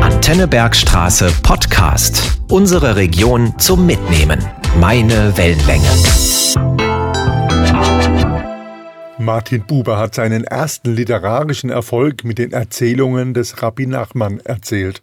Antennebergstraße Podcast. Unsere Region zum Mitnehmen. Meine Wellenlänge. Martin Buber hat seinen ersten literarischen Erfolg mit den Erzählungen des Rabbi Nachman erzählt.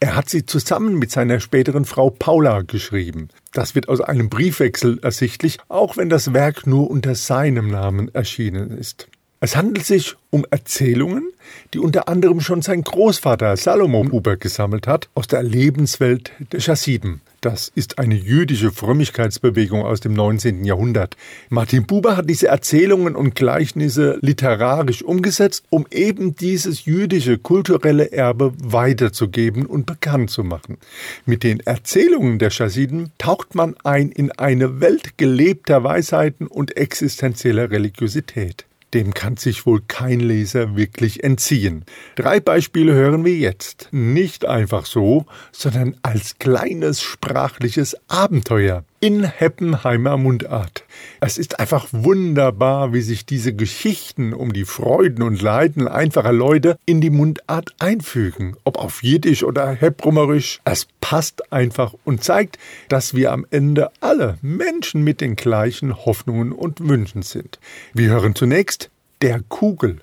Er hat sie zusammen mit seiner späteren Frau Paula geschrieben. Das wird aus einem Briefwechsel ersichtlich, auch wenn das Werk nur unter seinem Namen erschienen ist. Es handelt sich um Erzählungen, die unter anderem schon sein Großvater Salomon Buber gesammelt hat, aus der Lebenswelt der Chassiden. Das ist eine jüdische Frömmigkeitsbewegung aus dem 19. Jahrhundert. Martin Buber hat diese Erzählungen und Gleichnisse literarisch umgesetzt, um eben dieses jüdische kulturelle Erbe weiterzugeben und bekannt zu machen. Mit den Erzählungen der Chassiden taucht man ein in eine Welt gelebter Weisheiten und existenzieller Religiosität. Dem kann sich wohl kein Leser wirklich entziehen. Drei Beispiele hören wir jetzt. Nicht einfach so, sondern als kleines sprachliches Abenteuer in Heppenheimer Mundart. Es ist einfach wunderbar, wie sich diese Geschichten um die Freuden und Leiden einfacher Leute in die Mundart einfügen. Ob auf Jiddisch oder Hebrummerisch, es passt einfach und zeigt, dass wir am Ende alle Menschen mit den gleichen Hoffnungen und Wünschen sind. Wir hören zunächst der Kugel.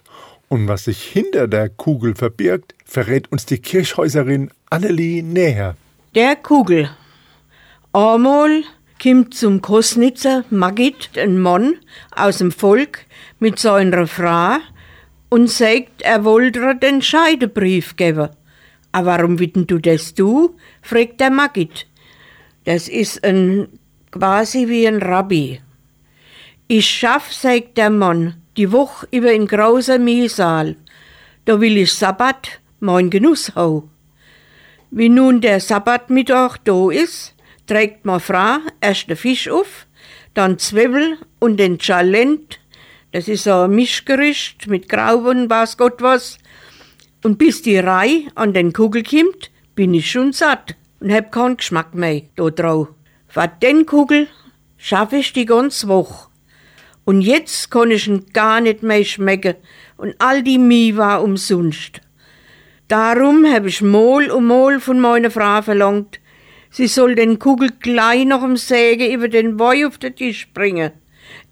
Und was sich hinter der Kugel verbirgt, verrät uns die Kirchhäuserin Annelie näher. Der Kugel. Einmal kommt zum Kosnitzer Magit ein Mann aus dem Volk mit seiner Frau und sagt, er wollte den Scheidebrief geben. Aber warum witten du das du? fragt der Magit. Das ist ein quasi wie ein Rabbi. Ich schaff, sagt der Mann, die Woche über in großer Miesaal. Da will ich Sabbat mein Genuss hau. Wie nun der Sabbatmittag da ist, trägt ma Frau erst den Fisch auf, dann Zwiebel und den Chalent, das ist so ein Mischgericht mit Grauben, was Gott was. Und bis die Reihe an den Kugel kommt, bin ich schon satt und hab keinen Geschmack mehr da drauf. Für den Kugel schaffe ich die ganze Woche. Und jetzt kann ich ihn gar nicht mehr schmecken und all die Mie war umsonst. Darum habe ich Mol und Mol von meiner Frau verlangt, sie soll den Kugel gleich noch im Säge über den Woi auf den Tisch bringen.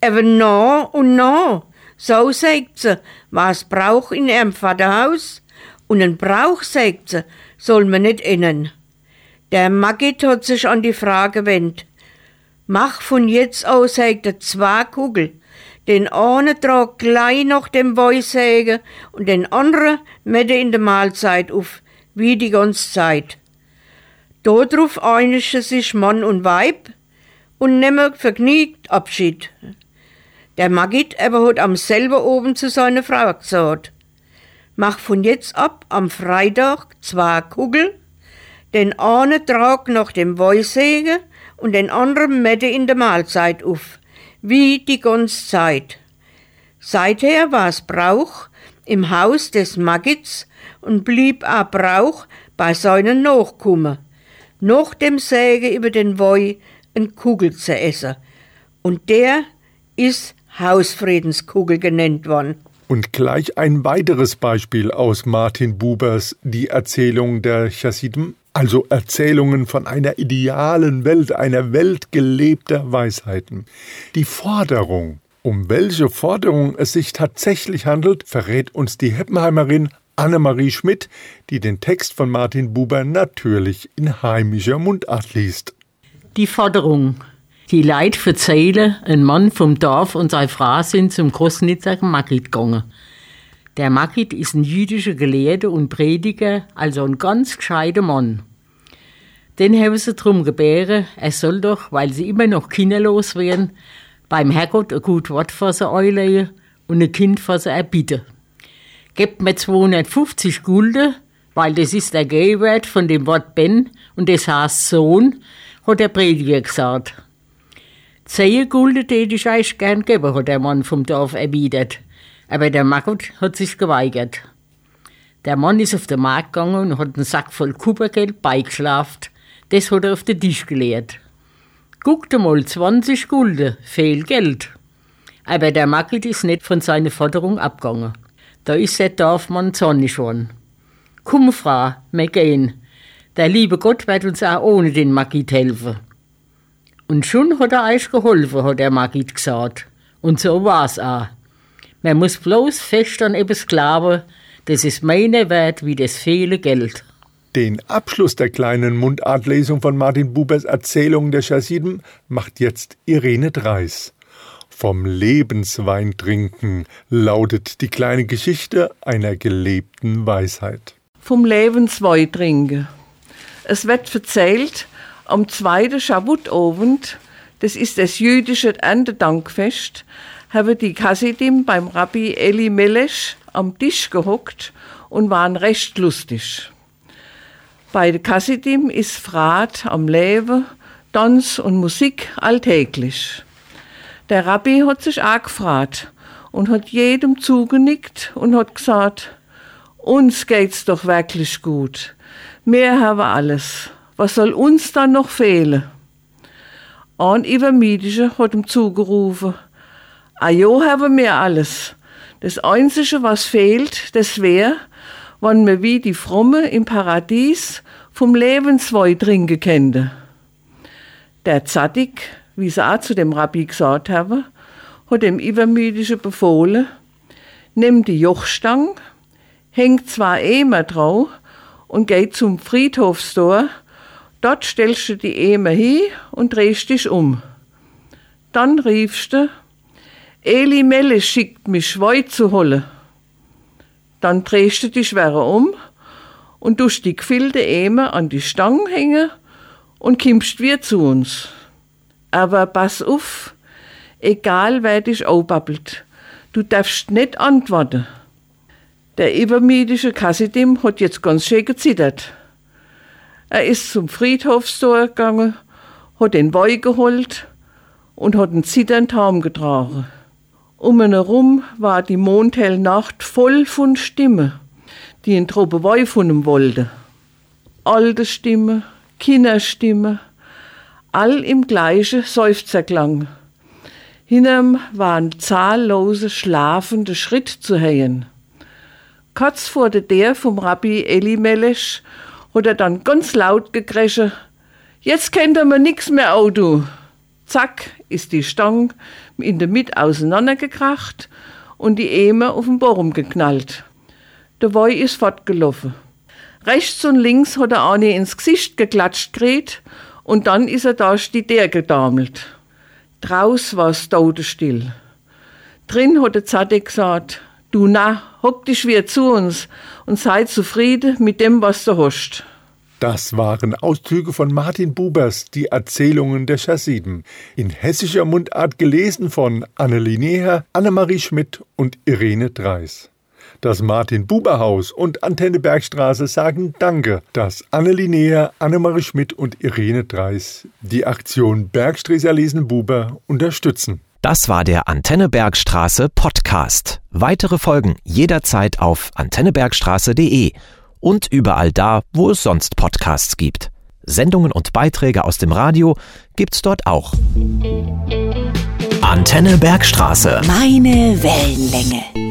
Aber na und na, so sagt sie, was braucht in ihrem Vaterhaus und ein Brauch, sagt sie, soll man nicht innen. Der Magit hat sich an die Frage gewendet. Mach von jetzt aus, sagt er, zwei Kugel. Den einen trag gleich nach dem Weißsägen und den anderen mette in der Mahlzeit auf, wie die ganze Zeit. Darauf einigten sich Mann und Weib und nehmen vergnügt Abschied. Der Magit aber hat am selben oben zu seiner Frau gesagt, mach von jetzt ab am Freitag zwei Kugel, den einen trag nach dem Weißsägen und den anderen mette in der Mahlzeit auf wie die ganze Zeit. Seither war es Brauch im Haus des Magits und blieb auch Brauch bei seinen Nachkommen, nach dem Säge über den Woi ein Kugel zu essen. Und der ist Hausfriedenskugel genannt worden. Und gleich ein weiteres Beispiel aus Martin Bubers Die Erzählung der Chassidim also Erzählungen von einer idealen Welt, einer Welt gelebter Weisheiten. Die Forderung, um welche Forderung es sich tatsächlich handelt, verrät uns die Heppenheimerin Annemarie Schmidt, die den Text von Martin Buber natürlich in heimischer Mundart liest. Die Forderung. Die Leid verzähle, ein Mann vom Dorf und seine Frau sind zum Großnitzer Magit gegangen. Der Magid ist ein jüdischer Gelehrter und Prediger, also ein ganz gescheiter Mann. Den haben sie drum gebären, er soll doch, weil sie immer noch kinderlos wären, beim Herrgott ein gut Wort für sie einlegen und ein Kind für sie erbitten. Gebt mir 250 Gulden, weil das ist der Gegenwert von dem Wort Ben und das heißt Sohn, hat der Prediger gesagt. Zehn Gulden täte ich euch gern geben, hat der Mann vom Dorf erwidert aber der Margot hat sich geweigert. Der Mann ist auf den Markt gegangen und hat einen Sack voll Kupfergeld beigeschlafen. Das hat er auf den Tisch geleert. Guckt mal, 20 Gulden, viel Geld. Aber der Margot ist nicht von seiner Forderung abgegangen. Da ist der Dorfmann zornig geworden. Komm, Frau, wir gehen. Der liebe Gott wird uns auch ohne den Magit helfen. Und schon hat er euch geholfen, hat der Magit gesagt. Und so war's auch. Man muss bloß fest an etwas glauben, das ist meine wert wie das viele Geld. Den Abschluss der kleinen Mundartlesung von Martin Bubers Erzählung der Chassiden macht jetzt Irene Dreis. Vom Lebenswein trinken lautet die kleine Geschichte einer gelebten Weisheit. Vom Lebenswein trinken. Es wird erzählt, am zweiten Schabbatabend, das ist das jüdische Erntedankfest, haben die Kassidim beim Rabbi Eli Melech am Tisch gehockt und waren recht lustig. Bei den Kassidim ist Frat am Leben, Tanz und Musik alltäglich. Der Rabbi hat sich auch gefragt und hat jedem zugenickt und hat gesagt, uns geht's doch wirklich gut. Wir haben alles. Was soll uns dann noch fehlen? Ein Übermietische hat ihm zugerufen, Ajo haben wir alles. Das Einzige, was fehlt, das wäre, wann wir wie die Fromme im Paradies vom Lebenswein trinken könnte. Der Zadig, wie sie auch zu dem Rabbi gesagt haben, hat dem Übermüdische befohlen, nimm die Jochstang, hängt zwei Emer drauf und geht zum Friedhofstor. Dort stellst du die Emer hin und drehst dich um. Dann riefst du, Eli Melle schickt mich Schwei zu holen. Dann drehst du dich schwerer um und tust die gefüllte Emer an die Stange hängen und kimmst wieder zu uns. Aber pass auf, egal wer dich aufbabbelt, du darfst nicht antworten. Der übermüdige Kassidim hat jetzt ganz schön gezittert. Er ist zum Friedhofstor gegangen, hat den Wein geholt und hat einen zitternden Taum getragen. Um ihn herum war die mondhelle Nacht voll von Stimmen die ein Truppe von ihm wollte. Alte Stimme, Kinderstimme, all im gleichen Seufzerklang. Hinterm waren zahllose schlafende Schritt zu hören. Kurz vor der der vom Rabbi Eli Melech hat er dann ganz laut gekresche, jetzt kennt er mir nix mehr Auto. Zack ist die Stang in der Mitte auseinandergekracht und die Emer auf den Baum geknallt. Der Woi ist fortgelaufen. Rechts und links hat er eine ins Gesicht geklatscht gerät und dann ist er da der gedamelt. Draus war's todestill. Drin hat der Zadek gesagt, du na, hock dich wieder zu uns und sei zufrieden mit dem, was du hast. Das waren Auszüge von Martin Bubers, die Erzählungen der Chassiden, in hessischer Mundart gelesen von Annelie Neher, Annemarie Schmidt und Irene Dreis. Das Martin-Buber-Haus und Antenne Bergstraße sagen Danke, dass Annelie Neher, Annemarie Schmidt und Irene Dreis die Aktion Bergstreser lesen Buber unterstützen. Das war der Antenne Bergstraße Podcast. Weitere Folgen jederzeit auf antennebergstraße.de und überall da, wo es sonst Podcasts gibt. Sendungen und Beiträge aus dem Radio gibt's dort auch. Antenne Bergstraße. Meine Wellenlänge.